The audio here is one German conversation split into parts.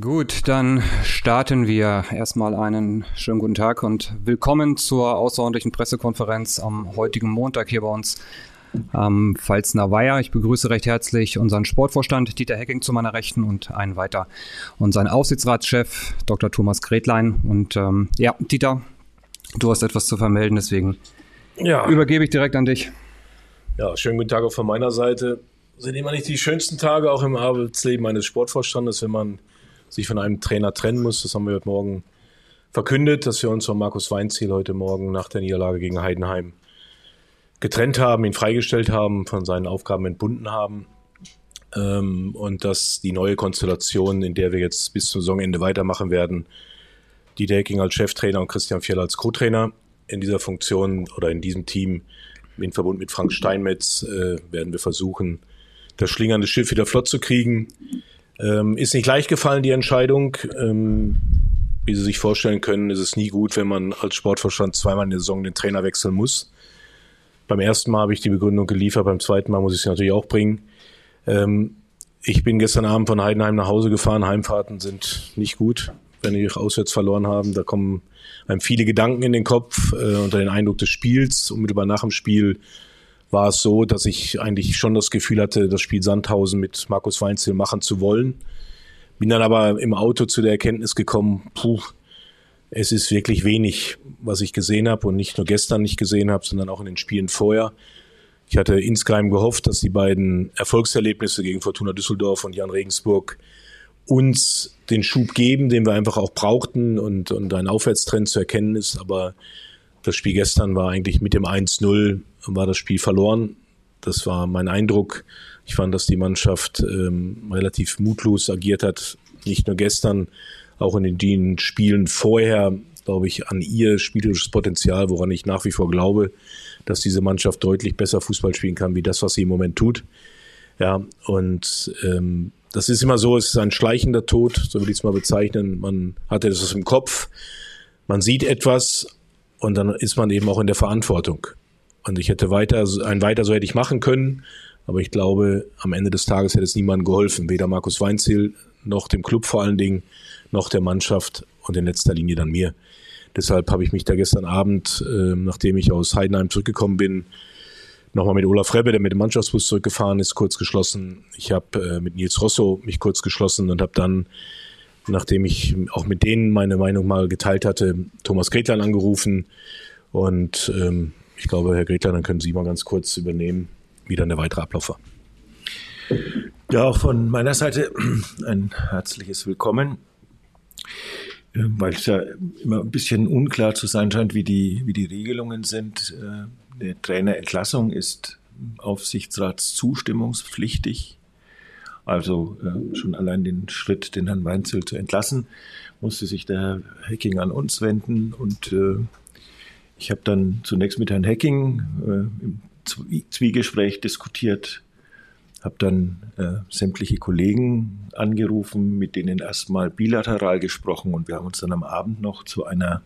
Gut, dann starten wir. Erstmal einen schönen guten Tag und willkommen zur außerordentlichen Pressekonferenz am heutigen Montag hier bei uns am Pfalzner Weiher. Ich begrüße recht herzlich unseren Sportvorstand Dieter Hecking zu meiner Rechten und einen weiter unseren Aufsichtsratschef Dr. Thomas Gretlein. Und ähm, ja, Dieter, du hast etwas zu vermelden, deswegen ja. übergebe ich direkt an dich. Ja, schönen guten Tag auch von meiner Seite. Sind immer nicht die schönsten Tage auch im Arbeitsleben eines Sportvorstandes, wenn man sich von einem Trainer trennen muss. Das haben wir heute Morgen verkündet, dass wir uns von Markus Weinziel heute Morgen nach der Niederlage gegen Heidenheim getrennt haben, ihn freigestellt haben, von seinen Aufgaben entbunden haben. Ähm, und dass die neue Konstellation, in der wir jetzt bis zum Saisonende weitermachen werden, die Delking als Cheftrainer und Christian Fjell als Co-Trainer in dieser Funktion oder in diesem Team in Verbund mit Frank Steinmetz äh, werden wir versuchen, das schlingernde Schiff wieder flott zu kriegen. Ähm, ist nicht leicht gefallen, die Entscheidung. Ähm, wie Sie sich vorstellen können, ist es nie gut, wenn man als Sportvorstand zweimal in der Saison den Trainer wechseln muss. Beim ersten Mal habe ich die Begründung geliefert, beim zweiten Mal muss ich sie natürlich auch bringen. Ähm, ich bin gestern Abend von Heidenheim nach Hause gefahren. Heimfahrten sind nicht gut, wenn die auswärts verloren haben. Da kommen einem viele Gedanken in den Kopf äh, unter den Eindruck des Spiels. Unmittelbar nach dem Spiel war es so, dass ich eigentlich schon das Gefühl hatte, das Spiel Sandhausen mit Markus Weinzel machen zu wollen. Bin dann aber im Auto zu der Erkenntnis gekommen, puh, es ist wirklich wenig, was ich gesehen habe und nicht nur gestern nicht gesehen habe, sondern auch in den Spielen vorher. Ich hatte insgeheim gehofft, dass die beiden Erfolgserlebnisse gegen Fortuna Düsseldorf und Jan Regensburg uns den Schub geben, den wir einfach auch brauchten und, und ein Aufwärtstrend zu erkennen ist. Aber das Spiel gestern war eigentlich mit dem 1-0 war das Spiel verloren. Das war mein Eindruck. Ich fand, dass die Mannschaft ähm, relativ mutlos agiert hat. Nicht nur gestern, auch in den Spielen vorher, glaube ich, an ihr spielerisches Potenzial, woran ich nach wie vor glaube, dass diese Mannschaft deutlich besser Fußball spielen kann, wie das, was sie im Moment tut. Ja, und ähm, das ist immer so, es ist ein schleichender Tod, so würde ich es mal bezeichnen. Man hatte das im Kopf, man sieht etwas und dann ist man eben auch in der Verantwortung. Und ich hätte weiter, ein weiter so hätte ich machen können. Aber ich glaube, am Ende des Tages hätte es niemandem geholfen. Weder Markus Weinziel, noch dem Club vor allen Dingen, noch der Mannschaft und in letzter Linie dann mir. Deshalb habe ich mich da gestern Abend, äh, nachdem ich aus Heidenheim zurückgekommen bin, nochmal mit Olaf Rebbe, der mit dem Mannschaftsbus zurückgefahren ist, kurz geschlossen. Ich habe äh, mit Nils Rosso mich kurz geschlossen und habe dann, nachdem ich auch mit denen meine Meinung mal geteilt hatte, Thomas Gretlein angerufen und ähm, ich glaube, Herr Gretler, dann können Sie mal ganz kurz übernehmen, wie dann der weitere Ablauf war. Ja, auch von meiner Seite ein herzliches Willkommen, äh, weil es ja immer ein bisschen unklar zu sein scheint, wie die, wie die Regelungen sind. Äh, eine Trainerentlassung ist Aufsichtsratszustimmungspflichtig. Also äh, schon allein den Schritt, den Herrn Weinzel zu entlassen, musste sich der Herr Hecking an uns wenden und ich habe dann zunächst mit Herrn Hecking äh, im Zwiegespräch diskutiert, habe dann äh, sämtliche Kollegen angerufen, mit denen erstmal bilateral gesprochen und wir haben uns dann am Abend noch zu einer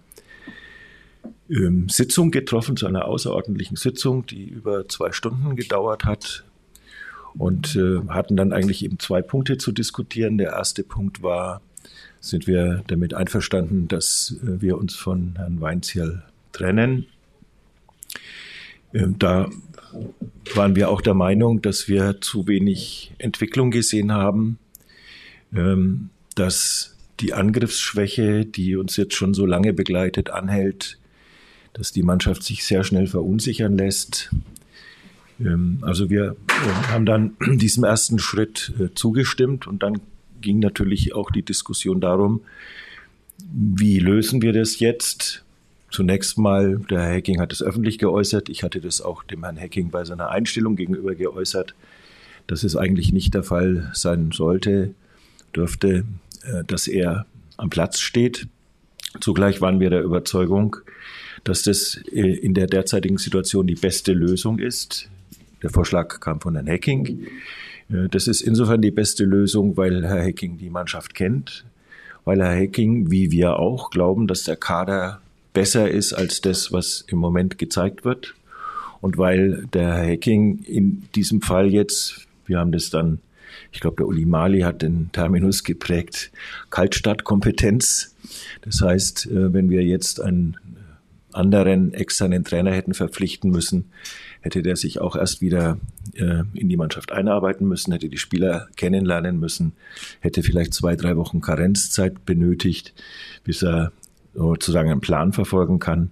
ähm, Sitzung getroffen, zu einer außerordentlichen Sitzung, die über zwei Stunden gedauert hat und äh, hatten dann eigentlich eben zwei Punkte zu diskutieren. Der erste Punkt war, sind wir damit einverstanden, dass äh, wir uns von Herrn Weinzierl trennen. Ähm, da waren wir auch der Meinung, dass wir zu wenig Entwicklung gesehen haben, ähm, dass die Angriffsschwäche, die uns jetzt schon so lange begleitet, anhält, dass die Mannschaft sich sehr schnell verunsichern lässt. Ähm, also wir haben dann diesem ersten Schritt äh, zugestimmt und dann ging natürlich auch die Diskussion darum, wie lösen wir das jetzt? Zunächst mal, der Herr Hacking hat es öffentlich geäußert. Ich hatte das auch dem Herrn Hacking bei seiner Einstellung gegenüber geäußert, dass es eigentlich nicht der Fall sein sollte, dürfte, äh, dass er am Platz steht. Zugleich waren wir der Überzeugung, dass das äh, in der derzeitigen Situation die beste Lösung ist. Der Vorschlag kam von Herrn Hacking. Äh, das ist insofern die beste Lösung, weil Herr Hacking die Mannschaft kennt, weil Herr Hacking, wie wir auch, glauben, dass der Kader besser ist als das, was im Moment gezeigt wird. Und weil der Hacking in diesem Fall jetzt, wir haben das dann Ich glaube, der Uli Mali hat den Terminus geprägt, Kaltstartkompetenz. Das heißt, äh, wenn wir jetzt einen anderen externen Trainer hätten verpflichten müssen, hätte der sich auch erst wieder äh, in die Mannschaft einarbeiten müssen, hätte die Spieler kennenlernen müssen, hätte vielleicht zwei, drei Wochen Karenzzeit benötigt, bis er sozusagen einen Plan verfolgen kann.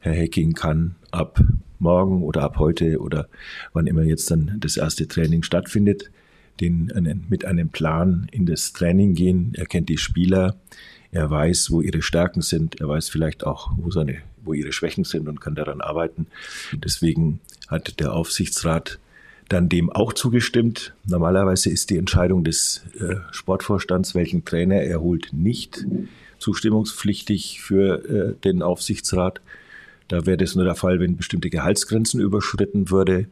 Herr Hecking kann ab morgen oder ab heute oder wann immer jetzt dann das erste Training stattfindet, den, einen, mit einem Plan in das Training gehen. Er kennt die Spieler, er weiß, wo ihre Stärken sind, er weiß vielleicht auch, wo seine wo ihre Schwächen sind und kann daran arbeiten. Deswegen hat der Aufsichtsrat dann dem auch zugestimmt. Normalerweise ist die Entscheidung des äh, Sportvorstands, welchen Trainer er holt, nicht zustimmungspflichtig für äh, den Aufsichtsrat. Da wäre das nur der Fall, wenn bestimmte Gehaltsgrenzen überschritten würde.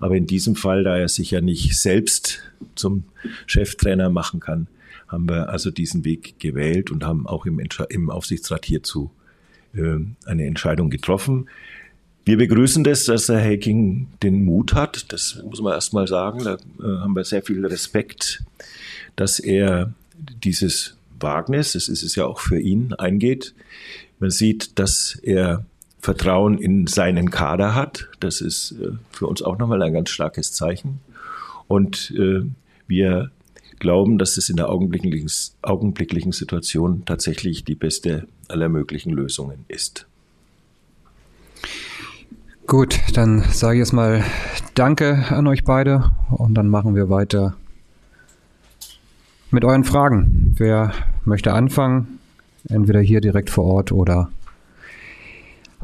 Aber in diesem Fall, da er sich ja nicht selbst zum Cheftrainer machen kann, haben wir also diesen Weg gewählt und haben auch im, im Aufsichtsrat hierzu äh, eine Entscheidung getroffen. Wir begrüßen das, dass der Hacking den Mut hat. Das muss man erst mal sagen. Da äh, haben wir sehr viel Respekt, dass er dieses Wagnis, das ist es ja auch für ihn, eingeht. Man sieht, dass er Vertrauen in seinen Kader hat. Das ist äh, für uns auch nochmal ein ganz starkes Zeichen. Und wir glauben, dass es in der augenblicklichen, augenblicklichen Situation tatsächlich die beste aller möglichen Lösungen ist. Gut, dann sage ich jetzt mal Danke an euch beide und dann machen wir weiter mit euren Fragen. Wer möchte anfangen? Entweder hier direkt vor Ort oder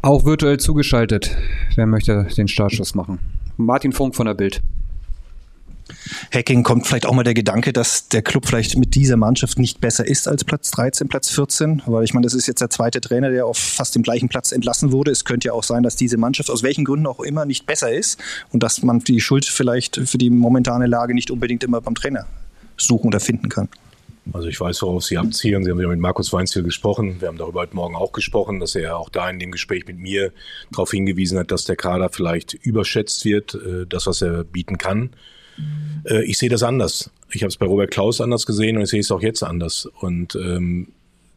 auch virtuell zugeschaltet. Wer möchte den Startschuss machen? Martin Funk von der Bild. Hacking kommt vielleicht auch mal der Gedanke, dass der Club vielleicht mit dieser Mannschaft nicht besser ist als Platz 13, Platz 14, weil ich meine, das ist jetzt der zweite Trainer, der auf fast dem gleichen Platz entlassen wurde. Es könnte ja auch sein, dass diese Mannschaft aus welchen Gründen auch immer nicht besser ist und dass man die Schuld vielleicht für die momentane Lage nicht unbedingt immer beim Trainer suchen oder finden kann. Also ich weiß, worauf Sie abzielen. Sie haben ja mit Markus Weinziel gesprochen. Wir haben darüber heute Morgen auch gesprochen, dass er auch da in dem Gespräch mit mir darauf hingewiesen hat, dass der Kader vielleicht überschätzt wird, äh, das, was er bieten kann. Äh, ich sehe das anders. Ich habe es bei Robert Klaus anders gesehen und ich sehe es auch jetzt anders. Und ähm,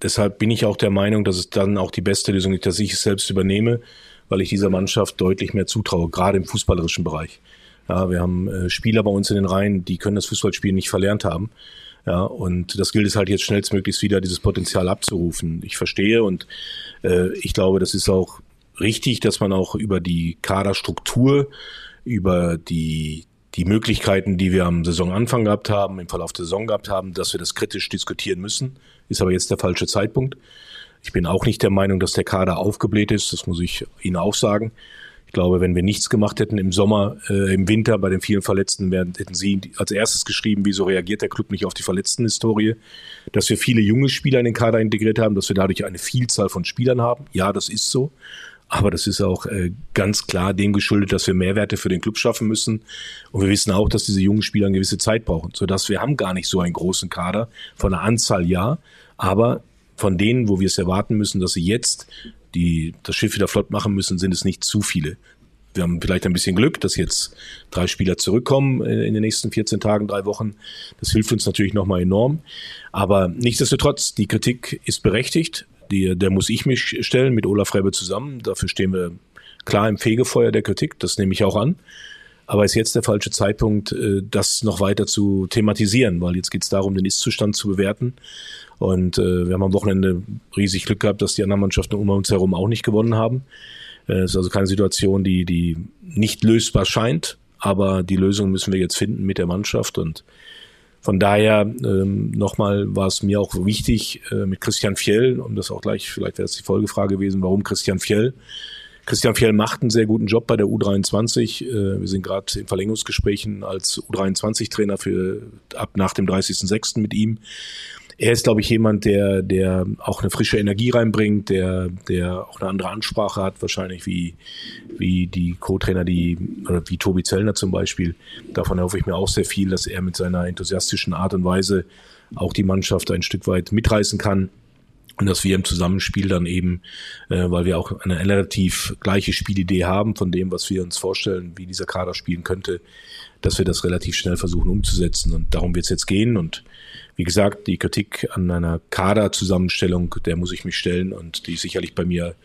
deshalb bin ich auch der Meinung, dass es dann auch die beste Lösung ist, dass ich es selbst übernehme, weil ich dieser Mannschaft deutlich mehr zutraue, gerade im fußballerischen Bereich. Ja, wir haben äh, Spieler bei uns in den Reihen, die können das Fußballspiel nicht verlernt haben. Ja, und das gilt es halt jetzt schnellstmöglichst wieder, dieses Potenzial abzurufen. Ich verstehe und äh, ich glaube, das ist auch richtig, dass man auch über die Kaderstruktur, über die die Möglichkeiten, die wir am Saisonanfang gehabt haben, im Verlauf der Saison gehabt haben, dass wir das kritisch diskutieren müssen. Ist aber jetzt der falsche Zeitpunkt. Ich bin auch nicht der Meinung, dass der Kader aufgebläht ist. Das muss ich Ihnen auch sagen. Ich glaube, wenn wir nichts gemacht hätten im Sommer, äh, im Winter bei den vielen Verletzten, wären, hätten Sie als erstes geschrieben, wieso reagiert der Club nicht auf die Verletzten-Historie. Dass wir viele junge Spieler in den Kader integriert haben, dass wir dadurch eine Vielzahl von Spielern haben. Ja, das ist so. Aber das ist auch äh, ganz klar dem geschuldet, dass wir Mehrwerte für den Club schaffen müssen. Und wir wissen auch, dass diese jungen Spieler eine gewisse Zeit brauchen, sodass wir haben gar nicht so einen großen Kader. Von der Anzahl ja, aber von denen, wo wir es erwarten müssen, dass sie jetzt die, das Schiff wieder flott machen müssen, sind es nicht zu viele. Wir haben vielleicht ein bisschen Glück, dass jetzt drei Spieler zurückkommen äh, in den nächsten 14 Tagen, drei Wochen. Das hilft uns natürlich nochmal enorm. Aber nichtsdestotrotz, die Kritik ist berechtigt die, der muss ich mich stellen mit Olaf Rebbe zusammen. Dafür stehen wir klar im Fegefeuer der Kritik. Das nehme ich auch an. Aber ist jetzt der falsche Zeitpunkt, äh, das noch weiter zu thematisieren, weil jetzt geht es darum, den Ist-Zustand zu bewerten. Und äh, wir haben am Wochenende riesig Glück gehabt, dass die anderen Mannschaften um uns herum auch nicht gewonnen haben. Äh, es ist also keine Situation, die, die nicht lösbar scheint, aber die Lösung müssen wir jetzt finden mit der Mannschaft und von daher ähm, nochmal war es mir auch wichtig mit Christian Fjell, um das auch gleich, vielleicht wäre es die Folgefrage gewesen, warum Christian Fjell? Christian Fjell macht einen sehr guten Job bei der U23. Äh, wir sind gerade in Verlängerungsgesprächen als U23-Trainer für ab nach dem 30.06. mit ihm er ist, glaube ich, jemand, der, der auch eine frische Energie reinbringt, der, der auch eine andere Ansprache hat, wahrscheinlich wie, wie die Co-Trainer, die, oder wie Tobi Zellner zum Beispiel. Davon hoffe ich mir auch sehr viel, dass er mit seiner enthusiastischen Art und Weise auch die Mannschaft ein Stück weit mitreißen kann. Und dass wir im Zusammenspiel dann eben, äh, weil wir auch eine relativ gleiche Spielidee haben von dem, was wir uns vorstellen, wie dieser Kader spielen könnte, dass wir das relativ schnell versuchen umzusetzen. Und darum wird es jetzt gehen. Und wie gesagt, die Kritik an einer Kaderzusammenstellung, der muss ich mich stellen und die ist sicherlich bei mir,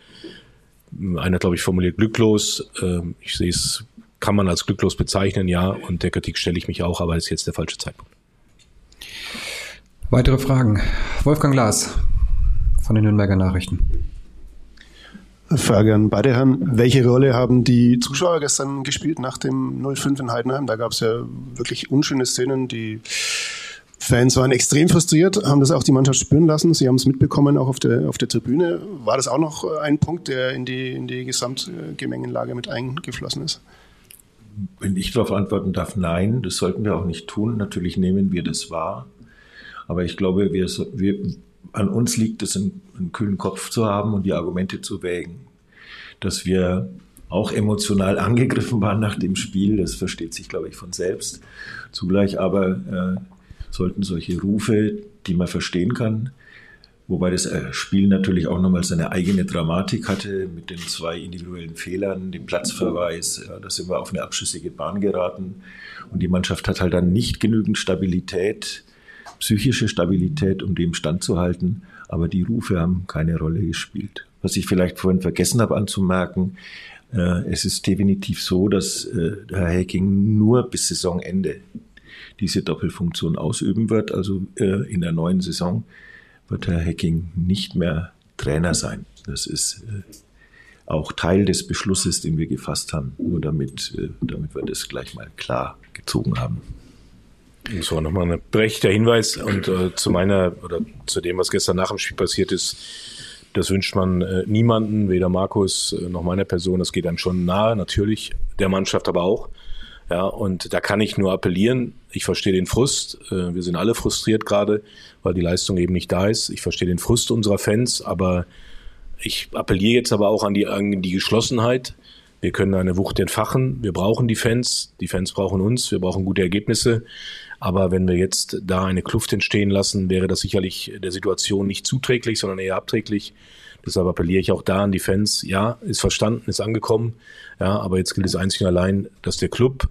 einer glaube ich formuliert glücklos. Ähm, ich sehe es, kann man als glücklos bezeichnen, ja, und der Kritik stelle ich mich auch, aber das ist jetzt der falsche Zeitpunkt. Weitere Fragen? Wolfgang Glas von den Nürnberger Nachrichten. Frage an beide Herren. Welche Rolle haben die Zuschauer gestern gespielt nach dem 0-5 in Heidenheim? Da gab es ja wirklich unschöne Szenen, die Fans waren extrem frustriert, haben das auch die Mannschaft spüren lassen. Sie haben es mitbekommen, auch auf der, auf der Tribüne. War das auch noch ein Punkt, der in die, in die Gesamtgemengenlage mit eingeflossen ist? Wenn ich darauf antworten darf, nein, das sollten wir auch nicht tun. Natürlich nehmen wir das wahr. Aber ich glaube, wir, wir, an uns liegt es, einen, kühlen Kopf zu haben und die Argumente zu wägen. Dass wir auch emotional angegriffen waren nach dem Spiel, das versteht sich, glaube ich, von selbst. Zugleich aber äh, sollten solche Rufe, die man verstehen kann, wobei das äh, Spiel natürlich auch nochmal seine eigene Dramatik hatte mit den zwei individuellen Fehlern, dem Platzverweis, ja, da sind wir auf eine abschüssige Bahn geraten und die Mannschaft hat halt dann nicht genügend Stabilität, psychische Stabilität, um dem standzuhalten, aber die Rufe haben keine Rolle gespielt. Was ich vielleicht vorhin vergessen habe anzumerken, äh, es ist definitiv so, dass äh, Herr Hacking nur bis Saisonende diese Doppelfunktion ausüben wird. Also äh, in der neuen Saison wird Herr Hacking nicht mehr Trainer sein. Das ist äh, auch Teil des Beschlusses, den wir gefasst haben, nur damit, äh, damit wir das gleich mal klar gezogen haben. Das war nochmal ein berechtigter Hinweis und äh, zu meiner oder zu dem, was gestern nach dem Spiel passiert ist, das wünscht man äh, niemanden, weder Markus äh, noch meiner Person. Das geht einem schon nahe, natürlich, der Mannschaft aber auch. Ja, und da kann ich nur appellieren. Ich verstehe den Frust. Äh, wir sind alle frustriert gerade, weil die Leistung eben nicht da ist. Ich verstehe den Frust unserer Fans, aber ich appelliere jetzt aber auch an die, an die Geschlossenheit. Wir können eine Wucht entfachen. Wir brauchen die Fans. Die Fans brauchen uns. Wir brauchen gute Ergebnisse. Aber wenn wir jetzt da eine Kluft entstehen lassen, wäre das sicherlich der Situation nicht zuträglich, sondern eher abträglich. Deshalb appelliere ich auch da an die Fans. Ja, ist verstanden, ist angekommen. Ja, aber jetzt gilt es einzig und allein, dass der Club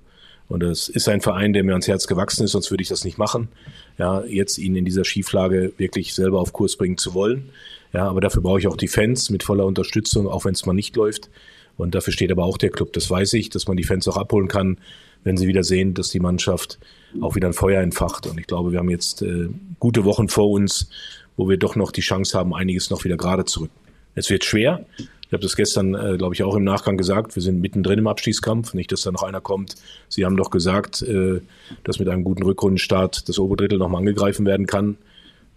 und das ist ein Verein, der mir ans Herz gewachsen ist, sonst würde ich das nicht machen. Ja, jetzt ihn in dieser Schieflage wirklich selber auf Kurs bringen zu wollen. Ja, aber dafür brauche ich auch die Fans mit voller Unterstützung, auch wenn es mal nicht läuft. Und dafür steht aber auch der Club. Das weiß ich, dass man die Fans auch abholen kann, wenn sie wieder sehen, dass die Mannschaft auch wieder ein Feuer entfacht. Und ich glaube, wir haben jetzt äh, gute Wochen vor uns, wo wir doch noch die Chance haben, einiges noch wieder gerade zu rücken. Es wird schwer. Ich habe das gestern, äh, glaube ich, auch im Nachgang gesagt. Wir sind mittendrin im Abstiegskampf. Nicht, dass da noch einer kommt. Sie haben doch gesagt, äh, dass mit einem guten Rückrundenstart das Oberdrittel nochmal angegriffen werden kann.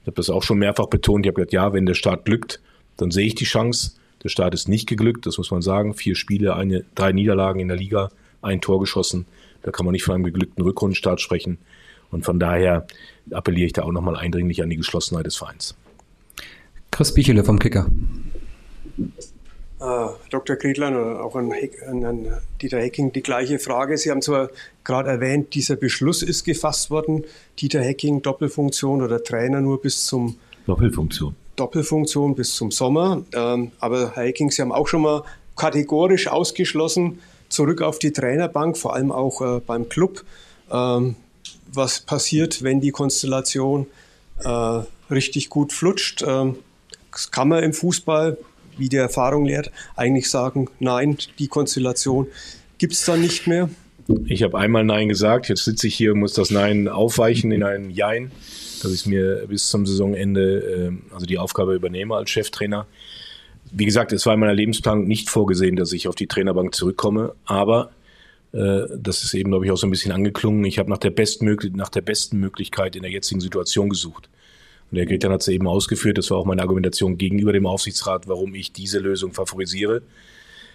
Ich habe das auch schon mehrfach betont. Ich habe gesagt, ja, wenn der Start glückt, dann sehe ich die Chance. Der Start ist nicht geglückt, das muss man sagen. Vier Spiele, eine, drei Niederlagen in der Liga, ein Tor geschossen. Da kann man nicht von einem geglückten Rückrundenstart sprechen. Und von daher appelliere ich da auch nochmal eindringlich an die Geschlossenheit des Vereins. Chris Bichele vom Kicker. Äh, Dr. Kriedlein oder auch an, an, an, Dieter Hecking die gleiche Frage. Sie haben zwar gerade erwähnt, dieser Beschluss ist gefasst worden. Dieter Hecking, Doppelfunktion oder Trainer nur bis zum Doppelfunktion. Doppelfunktion bis zum Sommer. Ähm, aber Herr Hecking, Sie haben auch schon mal kategorisch ausgeschlossen, zurück auf die Trainerbank, vor allem auch äh, beim Club. Ähm, was passiert, wenn die Konstellation äh, richtig gut flutscht? Ähm, kann man im Fußball, wie die Erfahrung lehrt, eigentlich sagen, nein, die Konstellation gibt es dann nicht mehr. Ich habe einmal Nein gesagt, jetzt sitze ich hier und muss das Nein aufweichen in ein Jein, dass ich mir bis zum Saisonende, äh, also die Aufgabe übernehme als Cheftrainer wie gesagt, es war in meiner Lebensplanung nicht vorgesehen, dass ich auf die Trainerbank zurückkomme, aber äh, das ist eben, glaube ich, auch so ein bisschen angeklungen. Ich habe nach, der nach der besten Möglichkeit in der jetzigen Situation gesucht. Und der Gretian hat es eben ausgeführt, das war auch meine Argumentation gegenüber dem Aufsichtsrat, warum ich diese Lösung favorisiere.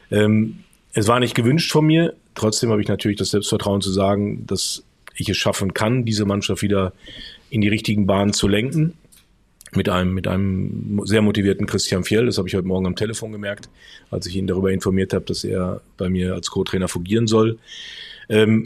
Ähm, es war nicht gewünscht von mir, trotzdem habe ich natürlich das Selbstvertrauen zu sagen, dass ich es schaffen kann, diese Mannschaft wieder in die richtigen Bahnen zu lenken mit einem, mit einem sehr motivierten Christian Fjell. Das habe ich heute Morgen am Telefon gemerkt, als ich ihn darüber informiert habe, dass er bei mir als Co-Trainer fungieren soll. Ähm,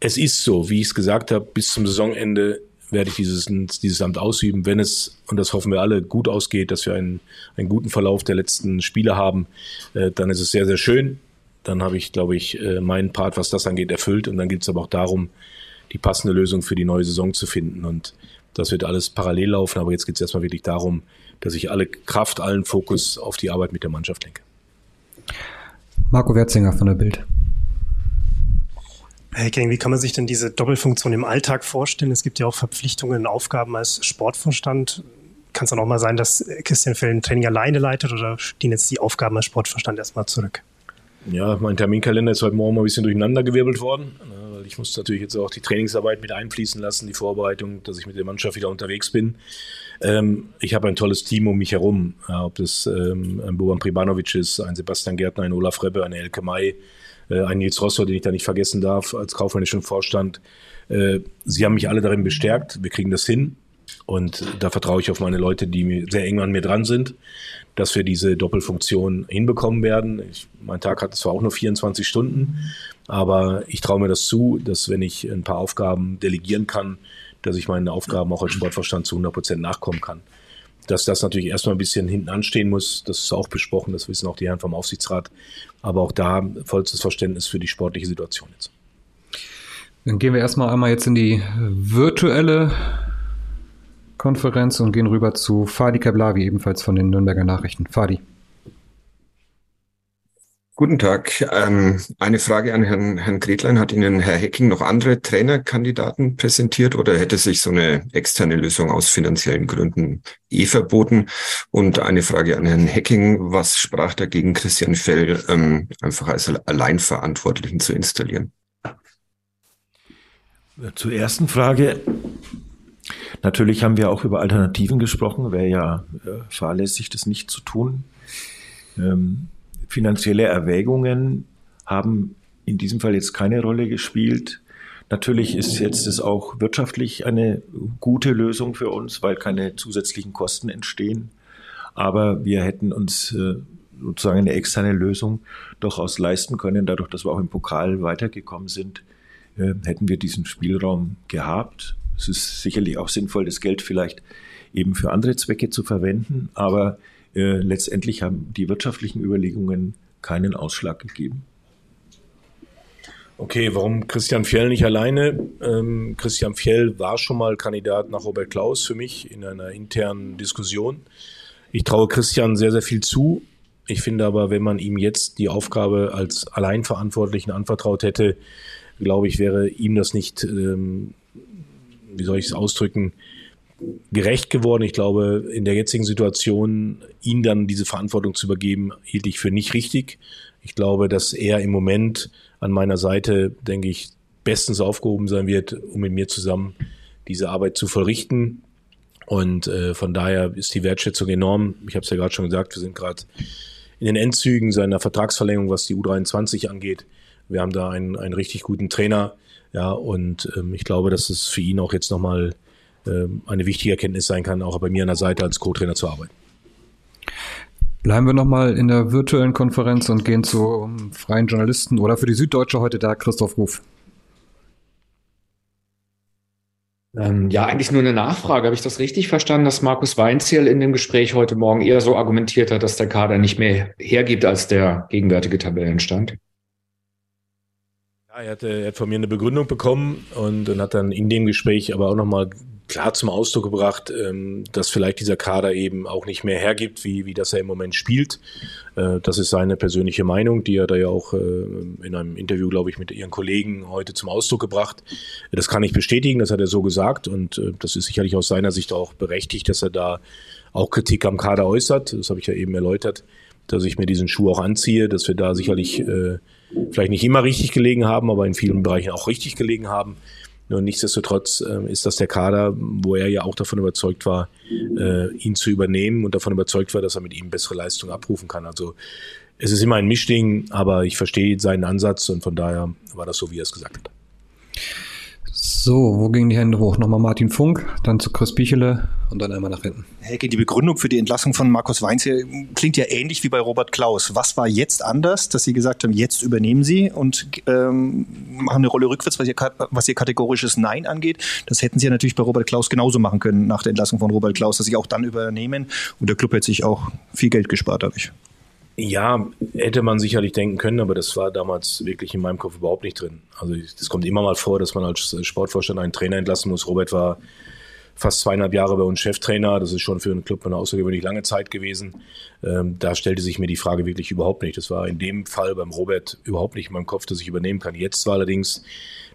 es ist so, wie ich es gesagt habe, bis zum Saisonende werde ich dieses, dieses Amt ausüben, wenn es, und das hoffen wir alle, gut ausgeht, dass wir einen, einen guten Verlauf der letzten Spiele haben, äh, dann ist es sehr, sehr schön. dann habe ich, glaube ich, äh, meinen Part, was das angeht, erfüllt. Und dann geht es aber auch darum, die passende Lösung für die neue Saison zu finden. Und das wird alles parallel laufen, aber jetzt geht es erstmal wirklich darum, dass ich alle Kraft, allen Fokus auf die Arbeit mit der Mannschaft lenke. Marco Werzinger von der Bild. Herr Hecking, wie kann man sich denn diese Doppelfunktion im Alltag vorstellen? Es gibt ja auch Verpflichtungen, Aufgaben als Sportvorstand. Kann es dann auch mal sein, dass Christian Fell ein Training alleine leitet oder stehen jetzt die Aufgaben als Sportvorstand erstmal zurück? Ja, mein Terminkalender ist heute Morgen mal ein bisschen durcheinandergewirbelt worden. Ich muss natürlich jetzt auch die Trainingsarbeit mit einfließen lassen, die Vorbereitung, dass ich mit der Mannschaft wieder unterwegs bin. Ähm, ich habe ein tolles Team um mich herum. Ob das ähm, ein Boban Pribanovic ist, ein Sebastian Gärtner, ein Olaf Rebbe, eine Elke May, äh, ein Nils Rossor, den ich da nicht vergessen darf, als kaufmännischen Vorstand. Äh, sie haben mich alle darin bestärkt. Wir kriegen das hin. Und da vertraue ich auf meine Leute, die sehr eng an mir dran sind, dass wir diese Doppelfunktion hinbekommen werden. Ich, mein Tag hat zwar auch nur 24 Stunden, aber ich traue mir das zu, dass wenn ich ein paar Aufgaben delegieren kann, dass ich meinen Aufgaben auch als Sportverstand zu 100 Prozent nachkommen kann. Dass das natürlich erstmal ein bisschen hinten anstehen muss, das ist auch besprochen, das wissen auch die Herren vom Aufsichtsrat. Aber auch da vollstes Verständnis für die sportliche Situation jetzt. Dann gehen wir erstmal einmal jetzt in die virtuelle Konferenz und gehen rüber zu Fadi Kablavi, ebenfalls von den Nürnberger Nachrichten. Fadi. Guten Tag. Ähm, eine Frage an Herrn, Herrn Gretlein. Hat Ihnen Herr Hecking noch andere Trainerkandidaten präsentiert oder hätte sich so eine externe Lösung aus finanziellen Gründen eh verboten? Und eine Frage an Herrn Hecking. Was sprach dagegen, Christian Fell ähm, einfach als Alleinverantwortlichen zu installieren? Zur ersten Frage. Natürlich haben wir auch über Alternativen gesprochen. Wäre ja äh, fahrlässig, das nicht zu tun. Ähm, finanzielle Erwägungen haben in diesem Fall jetzt keine Rolle gespielt. Natürlich ist jetzt es auch wirtschaftlich eine gute Lösung für uns, weil keine zusätzlichen Kosten entstehen. Aber wir hätten uns äh, sozusagen eine externe Lösung durchaus leisten können. Dadurch, dass wir auch im Pokal weitergekommen sind, äh, hätten wir diesen Spielraum gehabt. Es ist sicherlich auch sinnvoll, das Geld vielleicht eben für andere Zwecke zu verwenden. Aber äh, letztendlich haben die wirtschaftlichen Überlegungen keinen Ausschlag gegeben. Okay, warum Christian Fjell nicht alleine? Ähm, Christian Fjell war schon mal Kandidat nach Robert Klaus für mich in einer internen Diskussion. Ich traue Christian sehr, sehr viel zu. Ich finde aber, wenn man ihm jetzt die Aufgabe als Alleinverantwortlichen anvertraut hätte, glaube ich, wäre ihm das nicht, ähm, wie soll ich es ausdrücken, gerecht geworden. Ich glaube, in der jetzigen Situation ihn dann diese Verantwortung zu übergeben, hielt ich für nicht richtig. Ich glaube, dass er im Moment an meiner Seite, denke ich, bestens aufgehoben sein wird, um mit mir zusammen diese Arbeit zu vollrichten. Und äh, von daher ist die Wertschätzung enorm. Ich habe es ja gerade schon gesagt, wir sind gerade in den Endzügen seiner Vertragsverlängerung, was die U23 angeht. Wir haben da einen, einen richtig guten Trainer. Ja, und ähm, ich glaube, dass es für ihn auch jetzt nochmal ähm, eine wichtige Erkenntnis sein kann, auch bei mir an der Seite als Co-Trainer zu arbeiten. Bleiben wir nochmal in der virtuellen Konferenz und gehen zu freien Journalisten oder für die Süddeutsche heute da Christoph Ruf. Ähm, ja, eigentlich nur eine Nachfrage. Habe ich das richtig verstanden, dass Markus Weinziel in dem Gespräch heute Morgen eher so argumentiert hat, dass der Kader nicht mehr hergibt als der gegenwärtige Tabellenstand? Ja, er, hatte, er hat von mir eine Begründung bekommen und, und hat dann in dem Gespräch aber auch nochmal klar zum Ausdruck gebracht, ähm, dass vielleicht dieser Kader eben auch nicht mehr hergibt, wie, wie das er im Moment spielt. Äh, das ist seine persönliche Meinung, die er da ja auch äh, in einem Interview, glaube ich, mit ihren Kollegen heute zum Ausdruck gebracht. Das kann ich bestätigen, das hat er so gesagt und äh, das ist sicherlich aus seiner Sicht auch berechtigt, dass er da auch Kritik am Kader äußert. Das habe ich ja eben erläutert, dass ich mir diesen Schuh auch anziehe, dass wir da sicherlich vielleicht nicht immer richtig gelegen haben, aber in vielen Bereichen auch richtig gelegen haben. Nur nichtsdestotrotz äh, ist das der Kader, wo er ja auch davon überzeugt war, äh, ihn zu übernehmen und davon überzeugt war, dass er mit ihm bessere Leistung abrufen kann. Also es ist immer ein Mischding, aber ich verstehe seinen Ansatz und von daher war das so, wie er es gesagt hat. So, wo gingen die Hände hoch? Nochmal Martin Funk, dann zu Chris Bichele und dann einmal nach hinten. Helge, die Begründung für die Entlassung von Markus Weinz klingt ja ähnlich wie bei Robert Klaus. Was war jetzt anders, dass Sie gesagt haben, jetzt übernehmen Sie und ähm, machen eine Rolle rückwärts, was Ihr, was Ihr kategorisches Nein angeht? Das hätten Sie ja natürlich bei Robert Klaus genauso machen können nach der Entlassung von Robert Klaus, dass Sie auch dann übernehmen und der Club hätte sich auch viel Geld gespart dadurch. Ja, hätte man sicherlich denken können, aber das war damals wirklich in meinem Kopf überhaupt nicht drin. Also es kommt immer mal vor, dass man als Sportvorstand einen Trainer entlassen muss. Robert war fast zweieinhalb Jahre bei uns Cheftrainer. Das ist schon für einen Club eine außergewöhnlich lange Zeit gewesen. Ähm, da stellte sich mir die Frage wirklich überhaupt nicht. Das war in dem Fall beim Robert überhaupt nicht in meinem Kopf, dass ich übernehmen kann. Jetzt war allerdings,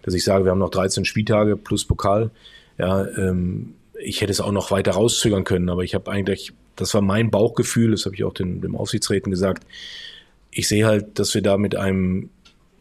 dass ich sage, wir haben noch 13 Spieltage plus Pokal. Ja, ähm, ich hätte es auch noch weiter rauszögern können, aber ich habe eigentlich, das war mein Bauchgefühl, das habe ich auch den, dem Aufsichtsräten gesagt. Ich sehe halt, dass wir da mit einem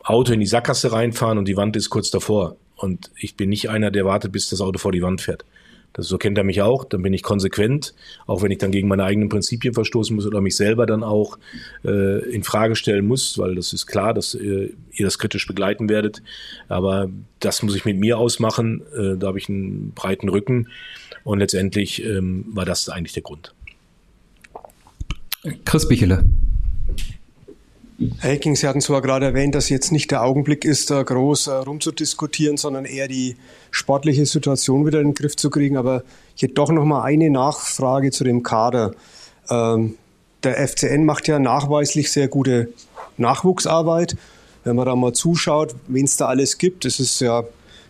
Auto in die Sackgasse reinfahren und die Wand ist kurz davor. Und ich bin nicht einer, der wartet, bis das Auto vor die Wand fährt. Das, so kennt er mich auch, dann bin ich konsequent, auch wenn ich dann gegen meine eigenen Prinzipien verstoßen muss oder mich selber dann auch äh, in Frage stellen muss, weil das ist klar, dass äh, ihr das kritisch begleiten werdet. Aber das muss ich mit mir ausmachen, äh, da habe ich einen breiten Rücken und letztendlich ähm, war das eigentlich der Grund. Chris Bichele. Herr Hecking, Sie hatten zwar gerade erwähnt, dass jetzt nicht der Augenblick ist, da groß äh, rumzudiskutieren, sondern eher die sportliche Situation wieder in den Griff zu kriegen. Aber ich hätte doch noch mal eine Nachfrage zu dem Kader. Ähm, der FCN macht ja nachweislich sehr gute Nachwuchsarbeit. Wenn man da mal zuschaut, wen es da alles gibt, es ist ja,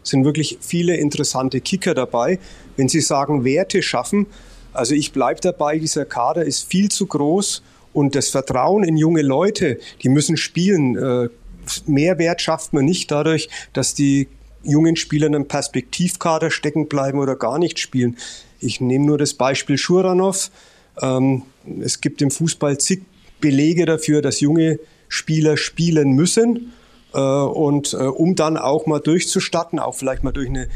sind wirklich viele interessante Kicker dabei. Wenn Sie sagen, Werte schaffen, also ich bleibe dabei, dieser Kader ist viel zu groß und das Vertrauen in junge Leute, die müssen spielen. Äh, Mehrwert schafft man nicht dadurch, dass die jungen Spieler in einem Perspektivkader stecken bleiben oder gar nicht spielen. Ich nehme nur das Beispiel Schuranov. Ähm, es gibt im Fußball zig Belege dafür, dass junge Spieler spielen müssen. Äh, und äh, um dann auch mal durchzustatten, auch vielleicht mal durch eine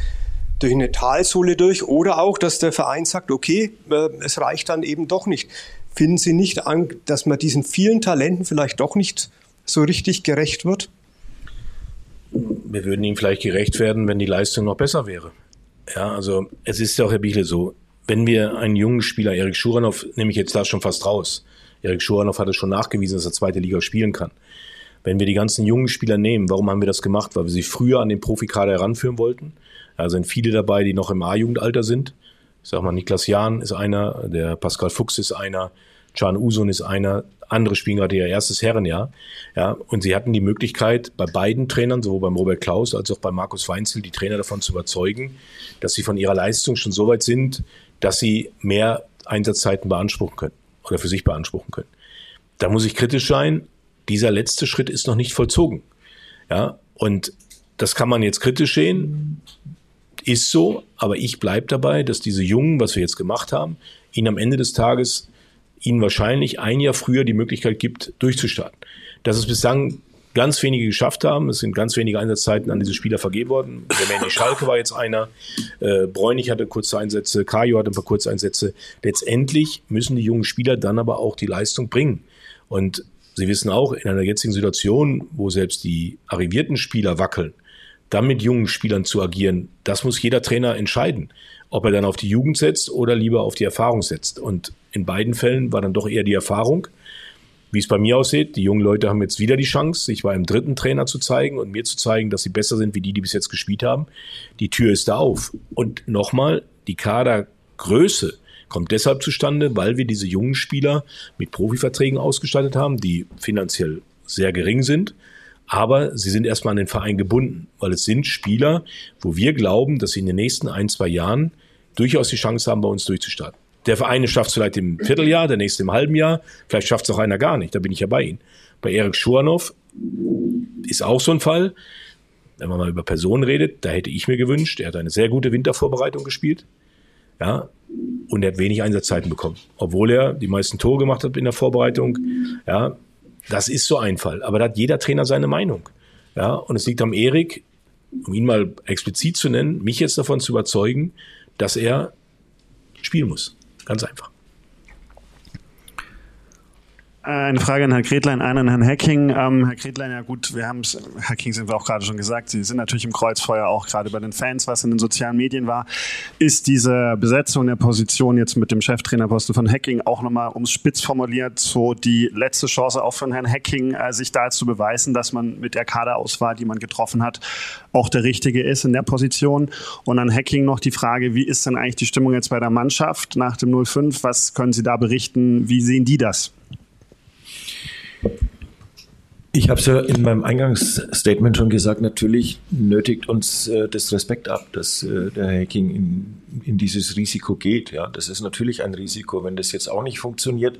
durch eine Talsohle durch oder auch, dass der Verein sagt, okay, äh, es reicht dann eben doch nicht. Finden Sie nicht an, dass man diesen vielen Talenten vielleicht doch nicht so richtig gerecht wird? Wir würden ihm vielleicht gerecht werden, wenn die Leistung noch besser wäre. Ja, also es ist ja auch, Herr Bichle, so, wenn wir einen jungen Spieler, Erik Schuranov, nehme ich jetzt da schon fast raus. Erik Schuranov hat es schon nachgewiesen, dass er zweite Liga spielen kann. Wenn wir die ganzen jungen Spieler nehmen, warum haben wir das gemacht? Weil wir sie früher an den Profikader heranführen wollten. Da sind viele dabei, die noch im A-Jugendalter sind. Ich sag mal, Niklas Jahn ist einer, der Pascal Fuchs ist einer, Can Usun ist einer, andere spielen gerade ihr erstes Herrenjahr. Ja, und sie hatten die Möglichkeit, bei beiden Trainern, sowohl beim Robert Klaus als auch bei Markus Weinzel, die Trainer davon zu überzeugen, dass sie von ihrer Leistung schon so weit sind, dass sie mehr Einsatzzeiten beanspruchen können oder für sich beanspruchen können. Da muss ich kritisch sein. Dieser letzte Schritt ist noch nicht vollzogen. Ja, und das kann man jetzt kritisch sehen. Ist so, aber ich bleibe dabei, dass diese Jungen, was wir jetzt gemacht haben, ihnen am Ende des Tages ihnen wahrscheinlich ein Jahr früher die Möglichkeit gibt, durchzustarten. Dass es bislang ganz wenige geschafft haben. Es sind ganz wenige Einsatzzeiten an diese Spieler vergeben worden. Der Manny Schalke war jetzt einer. Äh, Bräunig hatte kurze Einsätze. Kajo hatte ein paar kurze Einsätze. Letztendlich müssen die jungen Spieler dann aber auch die Leistung bringen. Und Sie wissen auch, in einer jetzigen Situation, wo selbst die arrivierten Spieler wackeln, dann mit jungen Spielern zu agieren, das muss jeder Trainer entscheiden, ob er dann auf die Jugend setzt oder lieber auf die Erfahrung setzt. Und in beiden Fällen war dann doch eher die Erfahrung. Wie es bei mir aussieht, die jungen Leute haben jetzt wieder die Chance, sich bei einem dritten Trainer zu zeigen und mir zu zeigen, dass sie besser sind wie die, die bis jetzt gespielt haben. Die Tür ist da auf. Und nochmal, die Kadergröße kommt deshalb zustande, weil wir diese jungen Spieler mit Profiverträgen ausgestattet haben, die finanziell sehr gering sind aber sie sind erstmal an den Verein gebunden, weil es sind Spieler, wo wir glauben, dass sie in den nächsten ein, zwei Jahren durchaus die Chance haben, bei uns durchzustarten. Der Verein schafft es vielleicht im Vierteljahr, der nächste im halben Jahr, vielleicht schafft es auch einer gar nicht, da bin ich ja bei Ihnen. Bei Erik Schuanow ist auch so ein Fall. Wenn man mal über Personen redet, da hätte ich mir gewünscht, er hat eine sehr gute Wintervorbereitung gespielt. Ja, und er hat wenig Einsatzzeiten bekommen. Obwohl er die meisten Tore gemacht hat in der Vorbereitung. Ja, das ist so ein Fall. Aber da hat jeder Trainer seine Meinung. Ja, und es liegt am Erik, um ihn mal explizit zu nennen, mich jetzt davon zu überzeugen, dass er spielen muss. Ganz einfach. Eine Frage an Herrn Kretlein, eine an Herrn Hacking. Ähm, Herr Kretlein, ja gut, wir haben es, Hacking sind wir auch gerade schon gesagt, Sie sind natürlich im Kreuzfeuer auch gerade bei den Fans, was in den sozialen Medien war. Ist diese Besetzung der Position jetzt mit dem Cheftrainerposten von Hacking auch nochmal, ums spitz formuliert, so die letzte Chance auch von Herrn Hacking, äh, sich da zu beweisen, dass man mit der Kaderauswahl, die man getroffen hat, auch der Richtige ist in der Position? Und an Hacking noch die Frage, wie ist denn eigentlich die Stimmung jetzt bei der Mannschaft nach dem 05? Was können Sie da berichten? Wie sehen die das? Ich habe es ja in meinem Eingangsstatement schon gesagt, natürlich nötigt uns äh, das Respekt ab, dass äh, der Hacking in, in dieses Risiko geht. Ja, das ist natürlich ein Risiko. Wenn das jetzt auch nicht funktioniert,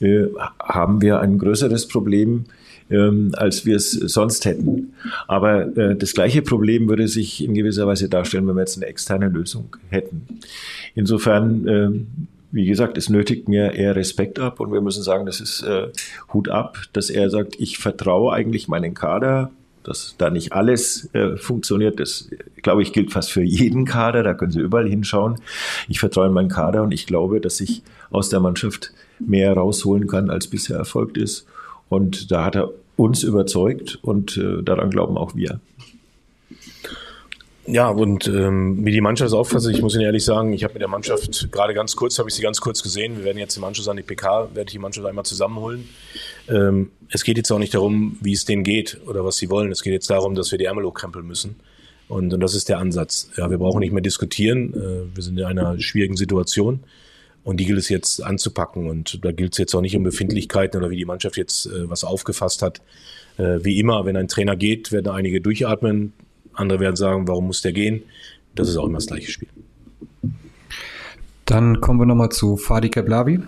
äh, haben wir ein größeres Problem, ähm, als wir es sonst hätten. Aber äh, das gleiche Problem würde sich in gewisser Weise darstellen, wenn wir jetzt eine externe Lösung hätten. Insofern äh, wie gesagt, es nötigt mir eher Respekt ab und wir müssen sagen, das ist äh, Hut ab, dass er sagt, ich vertraue eigentlich meinen Kader, dass da nicht alles äh, funktioniert. Das, glaube ich, gilt fast für jeden Kader, da können Sie überall hinschauen. Ich vertraue in meinen Kader und ich glaube, dass ich aus der Mannschaft mehr rausholen kann, als bisher erfolgt ist. Und da hat er uns überzeugt und äh, daran glauben auch wir. Ja, und ähm, wie die Mannschaft aufpasst, ich muss Ihnen ehrlich sagen, ich habe mit der Mannschaft gerade ganz kurz, habe ich sie ganz kurz gesehen. Wir werden jetzt im Anschluss an die PK, werde ich die Mannschaft einmal zusammenholen. Ähm, es geht jetzt auch nicht darum, wie es denen geht oder was sie wollen. Es geht jetzt darum, dass wir die Ärmel hochkrempeln müssen. Und, und das ist der Ansatz. Ja, wir brauchen nicht mehr diskutieren. Äh, wir sind in einer schwierigen Situation. Und die gilt es jetzt anzupacken. Und da gilt es jetzt auch nicht um Befindlichkeiten oder wie die Mannschaft jetzt äh, was aufgefasst hat. Äh, wie immer, wenn ein Trainer geht, werden einige durchatmen, andere werden sagen, warum muss der gehen? Das ist auch immer das gleiche Spiel. Dann kommen wir nochmal zu Fadi Keblavi.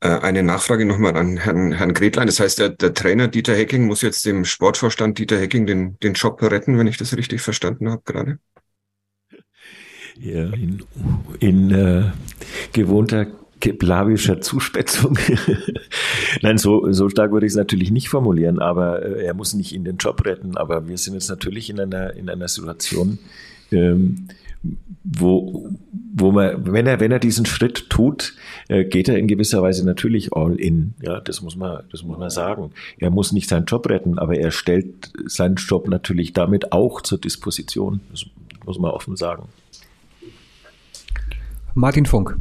Äh, eine Nachfrage nochmal an Herrn, Herrn Gretlein. Das heißt, der, der, Trainer Dieter Hecking muss jetzt dem Sportvorstand Dieter Hecking den, den Job retten, wenn ich das richtig verstanden habe gerade? Ja, in, in äh, gewohnter keblavischer Zuspitzung. Nein, so, so stark würde ich es natürlich nicht formulieren, aber äh, er muss nicht in den Job retten. Aber wir sind jetzt natürlich in einer, in einer Situation, ähm, wo, wo man, wenn er, wenn er diesen Schritt tut, äh, geht er in gewisser Weise natürlich all in. Ja, das muss man, das muss man sagen. Er muss nicht seinen Job retten, aber er stellt seinen Job natürlich damit auch zur Disposition. Das muss man offen sagen. Martin Funk.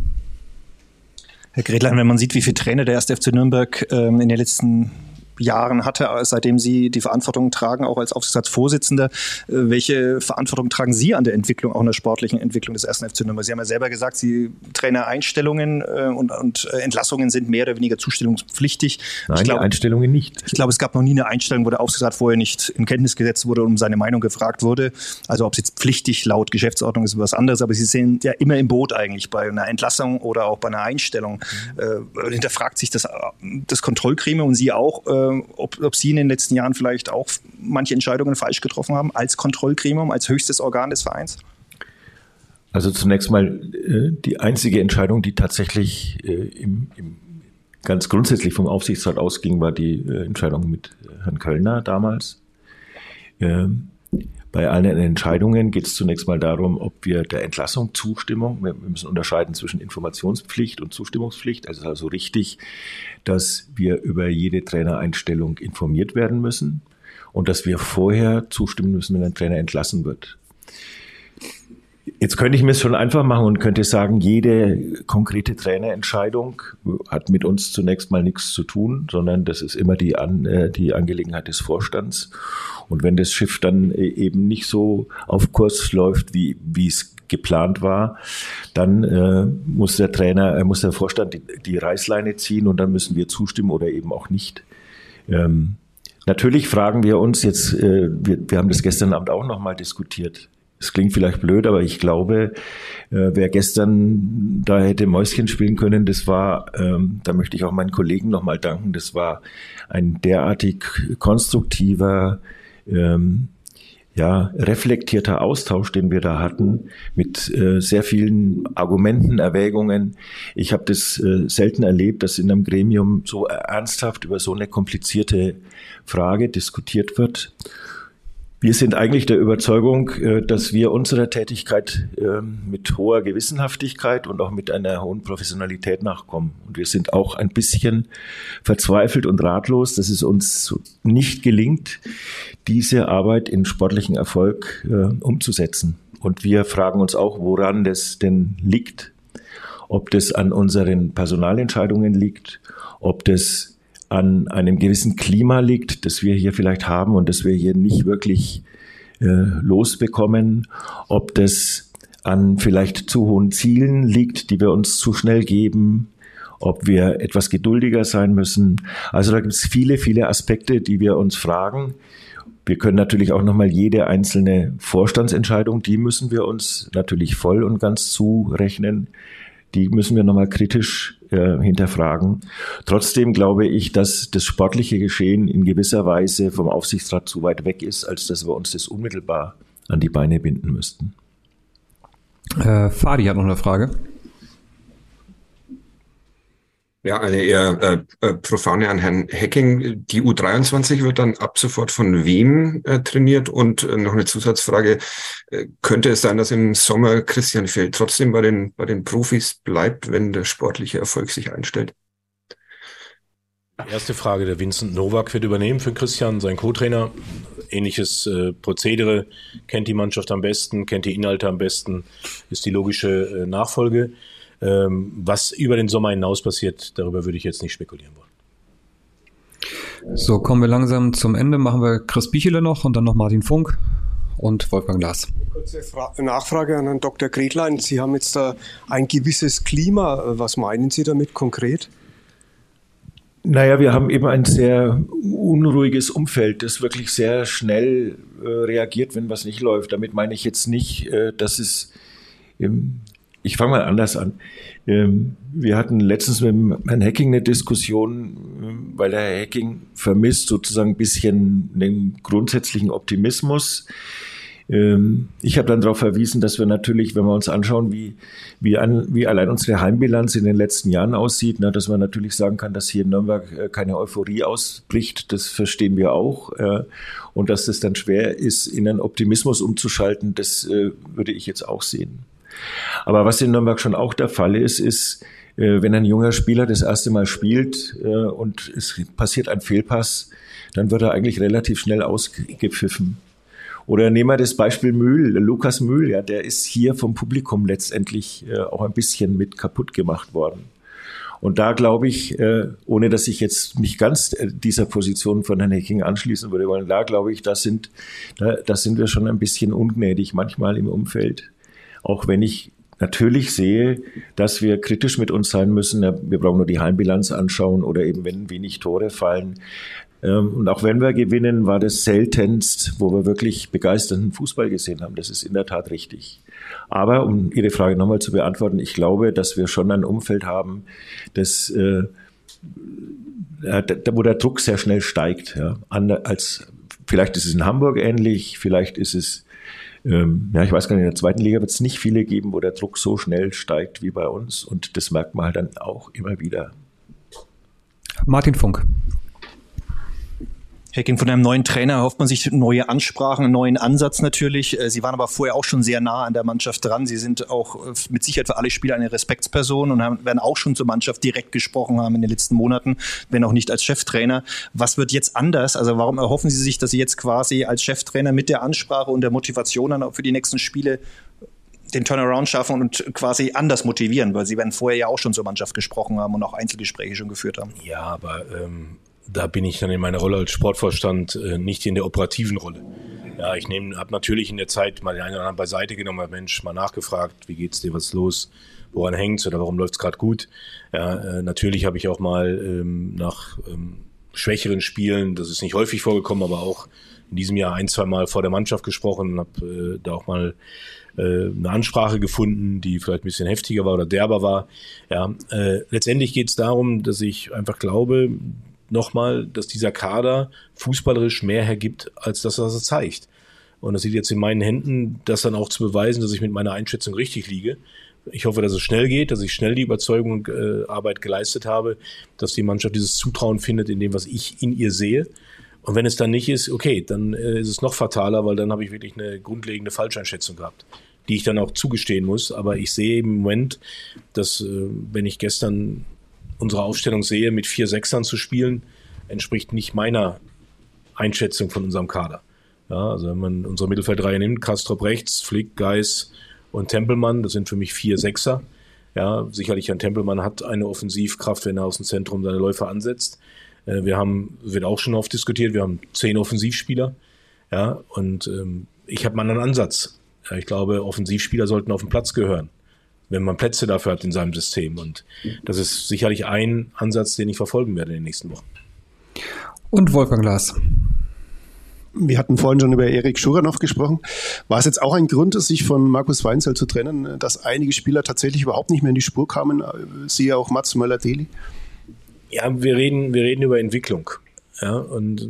Herr Gretlein, wenn man sieht, wie viele Trainer der erste FC Nürnberg ähm, in den letzten Jahren hatte, seitdem Sie die Verantwortung tragen, auch als Aufsichtsratsvorsitzender. Äh, welche Verantwortung tragen Sie an der Entwicklung, auch in der sportlichen Entwicklung des ersten FC Nürnberg? Sie haben ja selber gesagt, Sie Trainereinstellungen äh, und, und äh, Entlassungen sind mehr oder weniger zustellungspflichtig. Nein, ich glaub, Einstellungen nicht. Ich glaube, es gab noch nie eine Einstellung, wo der Aufsichtsrat vorher nicht in Kenntnis gesetzt wurde und um seine Meinung gefragt wurde. Also ob es jetzt pflichtig laut Geschäftsordnung ist, was anderes, aber Sie sind ja immer im Boot eigentlich bei einer Entlassung oder auch bei einer Einstellung. Mhm. Äh, hinterfragt sich das, das Kontrollgremium und Sie auch, äh, ob, ob, Sie in den letzten Jahren vielleicht auch manche Entscheidungen falsch getroffen haben als Kontrollgremium, als höchstes Organ des Vereins? Also zunächst mal äh, die einzige Entscheidung, die tatsächlich äh, im, im, ganz grundsätzlich vom Aufsichtsrat ausging, war die äh, Entscheidung mit Herrn Kölner damals. Ähm, bei allen Entscheidungen geht es zunächst mal darum, ob wir der Entlassung Zustimmung, wir müssen unterscheiden zwischen Informationspflicht und Zustimmungspflicht. Also also richtig, dass wir über jede Trainereinstellung informiert werden müssen und dass wir vorher zustimmen müssen, wenn ein Trainer entlassen wird. Jetzt könnte ich mir es schon einfach machen und könnte sagen, jede konkrete Trainerentscheidung hat mit uns zunächst mal nichts zu tun, sondern das ist immer die, An äh, die Angelegenheit des Vorstands. Und wenn das Schiff dann e-, eben nicht so auf Kurs läuft, wie, wie es geplant war, dann äh, muss der Trainer, äh, muss der Vorstand die, die Reißleine ziehen und dann müssen wir zustimmen oder eben auch nicht. Ähm, natürlich fragen wir uns jetzt, äh, wir, wir haben das gestern Abend auch nochmal diskutiert. Es klingt vielleicht blöd, aber ich glaube, äh, wer gestern da hätte Mäuschen spielen können, das war, ähm, da möchte ich auch meinen Kollegen nochmal danken, das war ein derartig konstruktiver, ähm, ja, reflektierter Austausch, den wir da hatten, mit äh, sehr vielen Argumenten, Erwägungen. Ich habe das äh, selten erlebt, dass in einem Gremium so ernsthaft über so eine komplizierte Frage diskutiert wird. Wir sind eigentlich der Überzeugung, äh, dass wir unserer Tätigkeit ähm, mit hoher Gewissenhaftigkeit und auch mit einer hohen Professionalität nachkommen. Und wir sind auch ein bisschen verzweifelt und ratlos, dass es uns nicht gelingt, diese Arbeit in sportlichen Erfolg äh, umzusetzen. Und wir fragen uns auch, woran das denn liegt. Ob das an unseren Personalentscheidungen liegt, ob das an einem gewissen Klima liegt, das wir hier vielleicht haben und das wir hier nicht wirklich äh, losbekommen, ob das an vielleicht zu hohen Zielen liegt, die wir uns zu schnell geben, ob wir etwas geduldiger sein müssen. Also da gibt es viele, viele Aspekte, die wir uns fragen. Wir können natürlich auch nochmal jede einzelne Vorstandsentscheidung, die müssen wir uns natürlich voll und ganz zurechnen. Die müssen wir nochmal kritisch äh, hinterfragen. Trotzdem glaube ich, dass das sportliche Geschehen in gewisser Weise vom Aufsichtsrat zu weit weg ist, als dass wir uns das unmittelbar an die Beine binden müssten. Äh, Fadi hat noch eine Frage. Ja, eine eher äh, äh, profane an Herrn Hecking. Die U23 wird dann ab sofort von wem äh, trainiert? Und äh, noch eine Zusatzfrage. Äh, könnte es sein, dass im Sommer Christian Feld trotzdem bei den, bei den Profis bleibt, wenn der sportliche Erfolg sich einstellt? Erste Frage, der Vincent Nowak wird übernehmen für Christian, sein Co-Trainer. Ähnliches äh, Prozedere, kennt die Mannschaft am besten, kennt die Inhalte am besten, ist die logische äh, Nachfolge. Ähm, was über den Sommer hinaus passiert, darüber würde ich jetzt nicht spekulieren wollen. So, kommen wir langsam zum Ende. Machen wir Chris Bichele noch und dann noch Martin Funk und Wolfgang Glas. Kurze Fra Nachfrage an Herrn Dr. Gretlein. Sie haben jetzt da ein gewisses Klima. Was meinen Sie damit konkret? Naja, wir haben eben ein sehr unruhiges Umfeld, das wirklich sehr schnell äh, reagiert, wenn was nicht läuft. Damit meine ich jetzt nicht, äh, dass es im ich fange mal anders an. Ähm, wir hatten letztens mit Herrn Hacking eine Diskussion, ähm, weil der Herr Hacking vermisst sozusagen ein bisschen den grundsätzlichen Optimismus. Ähm, ich habe dann darauf verwiesen, dass wir natürlich, wenn wir uns anschauen, wie, wie, an, wie allein unsere Heimbilanz in den letzten Jahren aussieht, ne, dass man natürlich sagen kann, dass hier in Nürnberg äh, keine Euphorie ausbricht, das verstehen wir auch. Äh, und dass es dann schwer ist, in einen Optimismus umzuschalten, das äh, würde ich jetzt auch sehen. Aber was in Nürnberg schon auch der Fall ist, ist, äh, wenn ein junger Spieler das erste Mal spielt äh, und es passiert ein Fehlpass, dann wird er eigentlich relativ schnell ausgepfiffen. Oder nehmen wir das Beispiel Mühl, Lukas Mühl, ja, der ist hier vom Publikum letztendlich äh, auch ein bisschen mit kaputt gemacht worden. Und da glaube ich, ohne dass ich jetzt mich ganz dieser Position von Herrn Hecking anschließen würde wollen, da glaube ich, da sind, da, da sind wir schon ein bisschen ungnädig manchmal im Umfeld. Auch wenn ich natürlich sehe, dass wir kritisch mit uns sein müssen. Wir brauchen nur die Heimbilanz anschauen oder eben wenn wenig Tore fallen. Ähm, und auch wenn wir gewinnen, war das seltenst, wo wir wirklich begeisternden Fußball gesehen haben. Das ist in der Tat richtig. Aber um Ihre Frage nochmal zu beantworten, ich glaube, dass wir schon ein Umfeld haben, das, äh, wo der Druck sehr schnell steigt. Als, vielleicht ist es in Hamburg ähnlich, vielleicht ist es ähm, ja, ich weiß gar nicht, in der zweiten Liga wird es nicht viele geben, wo der Druck so schnell steigt wie bei uns. Und das merkt man halt dann auch immer wieder. Martin Funk. Hacking von einem neuen Trainer hofft man sich neue Ansprachen, einen neuen Ansatz natürlich. Äh, Sie waren aber vorher auch schon sehr nah an der Mannschaft dran. Sie sind auch äh, mit Sicherheit für alle Spieler eine Respektsperson und haben, werden auch schon zur Mannschaft direkt gesprochen haben in den letzten Monaten, wenn auch nicht als Cheftrainer. Was wird jetzt anders? Also warum erhoffen Sie sich, dass Sie jetzt quasi als Cheftrainer mit der Ansprache und der Motivation dann auch für die nächsten Spiele den Turnaround schaffen und quasi anders motivieren, weil Sie werden vorher ja auch schon zur Mannschaft gesprochen haben und auch Einzelgespräche schon geführt haben. Ja, aber ähm, da bin ich dann in meiner Rolle als Sportvorstand äh, nicht in der operativen Rolle. Ja, ich habe natürlich in der Zeit mal den einen oder anderen beiseite genommen, Mensch, mal nachgefragt, wie geht's dir, was ist los, woran hängt's oder warum läuft's gerade gut. Ja, äh, natürlich habe ich auch mal ähm, nach ähm, schwächeren Spielen, das ist nicht häufig vorgekommen, aber auch in diesem Jahr ein, zwei Mal vor der Mannschaft gesprochen und habe äh, da auch mal äh, eine Ansprache gefunden, die vielleicht ein bisschen heftiger war oder derber war. Ja, äh, letztendlich geht es darum, dass ich einfach glaube, nochmal, dass dieser Kader fußballerisch mehr hergibt, als das, was er zeigt. Und das liegt jetzt in meinen Händen, das dann auch zu beweisen, dass ich mit meiner Einschätzung richtig liege. Ich hoffe, dass es schnell geht, dass ich schnell die Überzeugung und äh, Arbeit geleistet habe, dass die Mannschaft dieses Zutrauen findet in dem, was ich in ihr sehe. Und wenn es dann nicht ist, okay, dann äh, ist es noch fataler, weil dann habe ich wirklich eine grundlegende Falscheinschätzung gehabt, die ich dann auch zugestehen muss. Aber ich sehe im Moment, dass, äh, wenn ich gestern unsere Aufstellung sehe, mit vier Sechsern zu spielen, entspricht nicht meiner Einschätzung von unserem Kader. Ja, also wenn man unsere Mittelfeldreihe nimmt, Kastrop rechts, Flick, Geis und Tempelmann, das sind für mich vier Sechser. Ja, sicherlich ein Tempelmann hat eine Offensivkraft, wenn er aus dem Zentrum seine Läufer ansetzt. Äh, wir haben, wird auch schon oft diskutiert, wir haben zehn Offensivspieler. Ja, und ähm, ich habe mal einen Ansatz. Ja, ich glaube, Offensivspieler sollten auf den Platz gehören. Wenn man Plätze dafür hat in seinem System. Und das ist sicherlich ein Ansatz, den ich verfolgen werde in den nächsten Wochen. Und Wolfgang Glas. Wir hatten vorhin schon über Erik Schuranov gesprochen. War es jetzt auch ein Grund, sich von Markus Weinzel zu trennen, dass einige Spieler tatsächlich überhaupt nicht mehr in die Spur kamen? Siehe auch Mats Möller-Deli. Ja, wir reden, wir reden über Entwicklung. Ja, und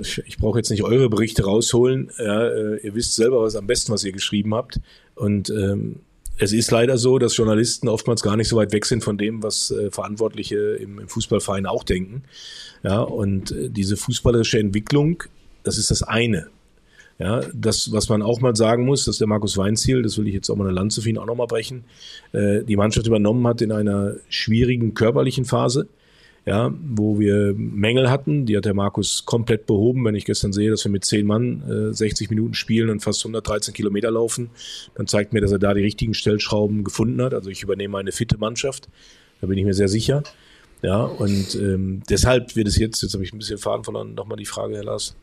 ich, ich brauche jetzt nicht eure Berichte rausholen. Ja, äh, ihr wisst selber was am besten, was ihr geschrieben habt. Und ähm, es ist leider so, dass Journalisten oftmals gar nicht so weit weg sind von dem, was äh, Verantwortliche im, im, Fußballverein auch denken. Ja, und äh, diese fußballerische Entwicklung, das ist das eine. Ja, das, was man auch mal sagen muss, dass der Markus Weinziel, das will ich jetzt auch mal eine Lanze für ihn auch nochmal brechen, äh, die Mannschaft übernommen hat in einer schwierigen körperlichen Phase ja, wo wir Mängel hatten. Die hat der Markus komplett behoben. Wenn ich gestern sehe, dass wir mit zehn Mann äh, 60 Minuten spielen und fast 113 Kilometer laufen, dann zeigt mir, dass er da die richtigen Stellschrauben gefunden hat. Also ich übernehme eine fitte Mannschaft. Da bin ich mir sehr sicher. Ja, und ähm, deshalb wird es jetzt, jetzt habe ich ein bisschen Faden verloren, nochmal die Frage, Herr Lars.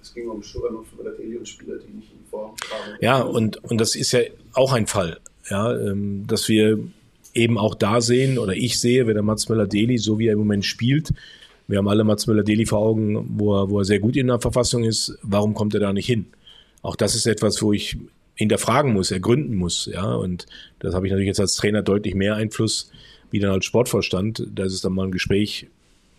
Es ging um Schuranov und Spieler, die nicht in Form kamen. Ja, und, und das ist ja auch ein Fall, ja, ähm, dass wir eben auch da sehen oder ich sehe, wenn der Mats Möller-Deli, so wie er im Moment spielt, wir haben alle Mats Möller-Deli vor Augen, wo er, wo er sehr gut in der Verfassung ist, warum kommt er da nicht hin? Auch das ist etwas, wo ich hinterfragen muss, ergründen muss, ja, und das habe ich natürlich jetzt als Trainer deutlich mehr Einfluss wie dann als Sportvorstand. Da ist es dann mal ein Gespräch,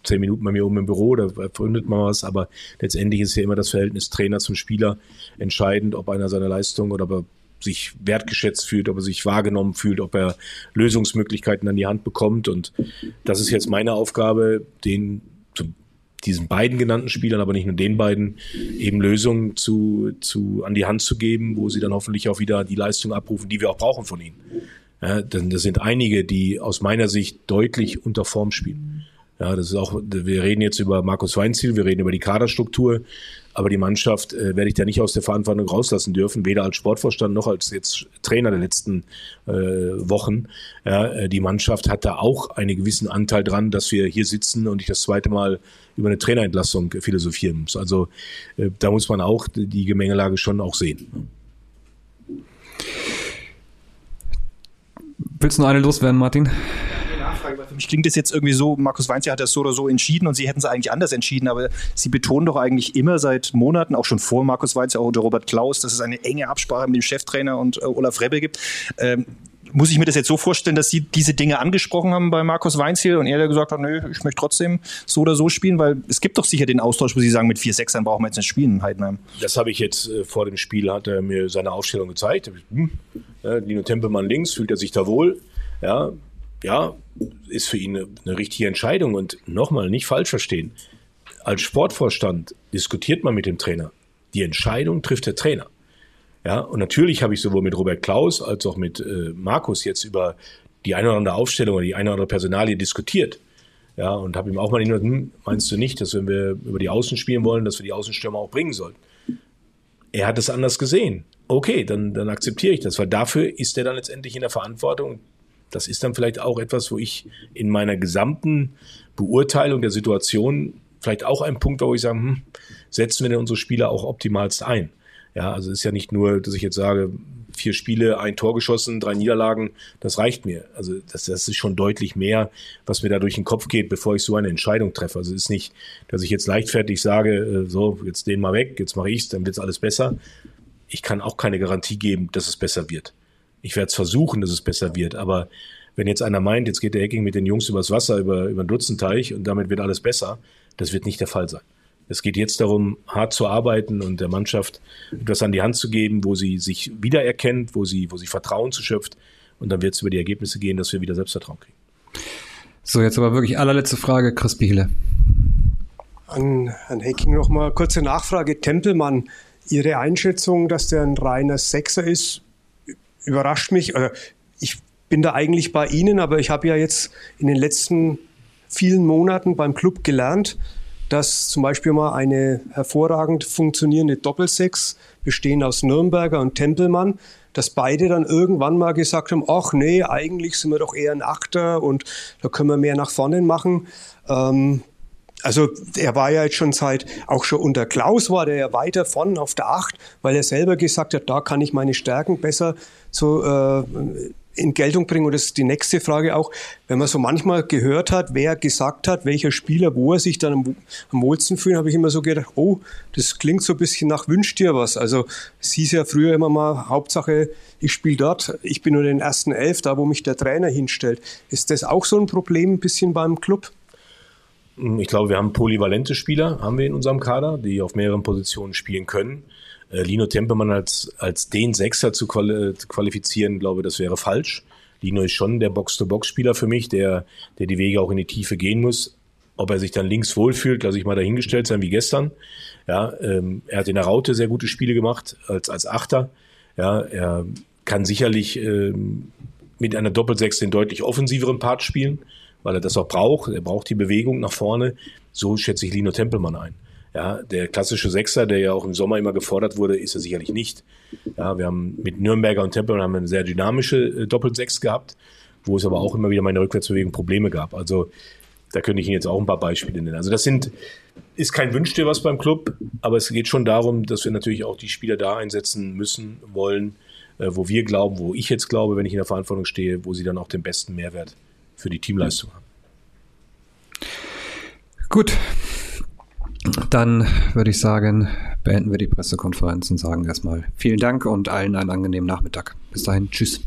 zehn Minuten bei mir oben im Büro, da ergründet man was, aber letztendlich ist ja immer das Verhältnis Trainer zum Spieler entscheidend, ob einer seine Leistung oder er sich wertgeschätzt fühlt, ob er sich wahrgenommen fühlt, ob er Lösungsmöglichkeiten an die Hand bekommt. Und das ist jetzt meine Aufgabe, den diesen beiden genannten Spielern, aber nicht nur den beiden, eben Lösungen zu, zu, an die Hand zu geben, wo sie dann hoffentlich auch wieder die Leistung abrufen, die wir auch brauchen von ihnen. Ja, denn das sind einige, die aus meiner Sicht deutlich unter Form spielen. Ja, das ist auch, wir reden jetzt über Markus Weinziel, wir reden über die Kaderstruktur, aber die Mannschaft äh, werde ich da nicht aus der Verantwortung rauslassen dürfen, weder als Sportvorstand noch als jetzt Trainer der letzten äh, Wochen. Ja, äh, die Mannschaft hat da auch einen gewissen Anteil dran, dass wir hier sitzen und ich das zweite Mal über eine Trainerentlassung philosophieren muss. Also äh, da muss man auch die Gemengelage schon auch sehen. Willst du noch eine loswerden, Martin? Frage, weil für mich klingt das jetzt irgendwie so, Markus Weinz hat das so oder so entschieden und Sie hätten es eigentlich anders entschieden, aber Sie betonen doch eigentlich immer seit Monaten, auch schon vor Markus Weinz, auch unter Robert Klaus, dass es eine enge Absprache mit dem Cheftrainer und äh, Olaf Rebbe gibt. Ähm, muss ich mir das jetzt so vorstellen, dass Sie diese Dinge angesprochen haben bei Markus Weinziel und er der gesagt hat, nö, ich möchte trotzdem so oder so spielen, weil es gibt doch sicher den Austausch, wo Sie sagen, mit vier Sechsern brauchen wir jetzt nicht spielen in Heidenheim. Das habe ich jetzt äh, vor dem Spiel, hat er mir seine Aufstellung gezeigt. Hm, ja, Lino Tempelmann links, fühlt er sich da wohl. Ja, ja, ist für ihn eine, eine richtige Entscheidung. Und nochmal, nicht falsch verstehen. Als Sportvorstand diskutiert man mit dem Trainer. Die Entscheidung trifft der Trainer. Ja, und natürlich habe ich sowohl mit Robert Klaus als auch mit äh, Markus jetzt über die eine oder andere Aufstellung oder die eine oder andere Personalie diskutiert. Ja, und habe ihm auch mal gesagt, hm, meinst du nicht, dass wenn wir über die Außen spielen wollen, dass wir die Außenstürmer auch bringen sollten? Er hat es anders gesehen. Okay, dann, dann akzeptiere ich das, weil dafür ist er dann letztendlich in der Verantwortung das ist dann vielleicht auch etwas, wo ich in meiner gesamten Beurteilung der Situation vielleicht auch ein Punkt wo ich sage, hm, setzen wir denn unsere Spieler auch optimalst ein? Ja, also es ist ja nicht nur, dass ich jetzt sage, vier Spiele, ein Tor geschossen, drei Niederlagen, das reicht mir. Also das, das ist schon deutlich mehr, was mir da durch den Kopf geht, bevor ich so eine Entscheidung treffe. Also es ist nicht, dass ich jetzt leichtfertig sage, äh, so, jetzt den mal weg, jetzt mache ich's, dann wird's alles besser. Ich kann auch keine Garantie geben, dass es besser wird. Ich werde es versuchen, dass es besser wird, aber wenn jetzt einer meint, jetzt geht der Hacking mit den Jungs übers Wasser, über, über einen Dutzendteich und damit wird alles besser, das wird nicht der Fall sein. Es geht jetzt darum, hart zu arbeiten und der Mannschaft etwas an die Hand zu geben, wo sie sich wiedererkennt, wo sie, wo sie Vertrauen zu schöpft. Und dann wird es über die Ergebnisse gehen, dass wir wieder Selbstvertrauen kriegen. So, jetzt aber wirklich allerletzte Frage, Chris Biele. An Herrn Hecking nochmal kurze Nachfrage. Tempelmann, Ihre Einschätzung, dass der ein reiner Sechser ist, überrascht mich. Also ich bin da eigentlich bei Ihnen, aber ich habe ja jetzt in den letzten vielen Monaten beim Club gelernt, dass zum Beispiel mal eine hervorragend funktionierende Doppelsechs bestehend aus Nürnberger und Tempelmann, dass beide dann irgendwann mal gesagt haben, ach nee, eigentlich sind wir doch eher ein Achter und da können wir mehr nach vorne machen. Ähm, also er war ja jetzt schon seit, auch schon unter Klaus war der ja weiter vorn auf der Acht, weil er selber gesagt hat, da kann ich meine Stärken besser so äh, in Geltung bringen. Und das ist die nächste Frage auch, wenn man so manchmal gehört hat, wer gesagt hat, welcher Spieler, wo er sich dann am, am wohlsten fühlt, habe ich immer so gedacht, oh, das klingt so ein bisschen nach Wünsch dir was. Also es hieß ja früher immer mal, Hauptsache, ich spiele dort, ich bin nur den ersten Elf, da wo mich der Trainer hinstellt. Ist das auch so ein Problem ein bisschen beim Club? Ich glaube, wir haben polyvalente Spieler, haben wir in unserem Kader, die auf mehreren Positionen spielen können. Äh, Lino Tempelmann als, als den Sechser zu qualifizieren, glaube das wäre falsch. Lino ist schon der Box-to-Box-Spieler für mich, der, der die Wege auch in die Tiefe gehen muss. Ob er sich dann links wohlfühlt, lasse ich mal dahingestellt sein wie gestern. Ja, ähm, er hat in der Raute sehr gute Spiele gemacht als, als Achter. Ja, er kann sicherlich ähm, mit einer Doppelsechs den deutlich offensiveren Part spielen, weil er das auch braucht. Er braucht die Bewegung nach vorne. So schätze ich Lino Tempelmann ein. Ja, der klassische Sechser, der ja auch im Sommer immer gefordert wurde, ist er sicherlich nicht. Ja, wir haben mit Nürnberger und Tempel haben eine sehr dynamische äh, Doppelsechs gehabt, wo es aber auch immer wieder meine Rückwärtsbewegung Probleme gab. Also da könnte ich Ihnen jetzt auch ein paar Beispiele nennen. Also das sind, ist kein Wünsch was beim Club, aber es geht schon darum, dass wir natürlich auch die Spieler da einsetzen müssen, wollen, äh, wo wir glauben, wo ich jetzt glaube, wenn ich in der Verantwortung stehe, wo sie dann auch den besten Mehrwert für die Teamleistung haben. Gut, dann würde ich sagen, beenden wir die Pressekonferenz und sagen erstmal vielen Dank und allen einen angenehmen Nachmittag. Bis dahin, tschüss.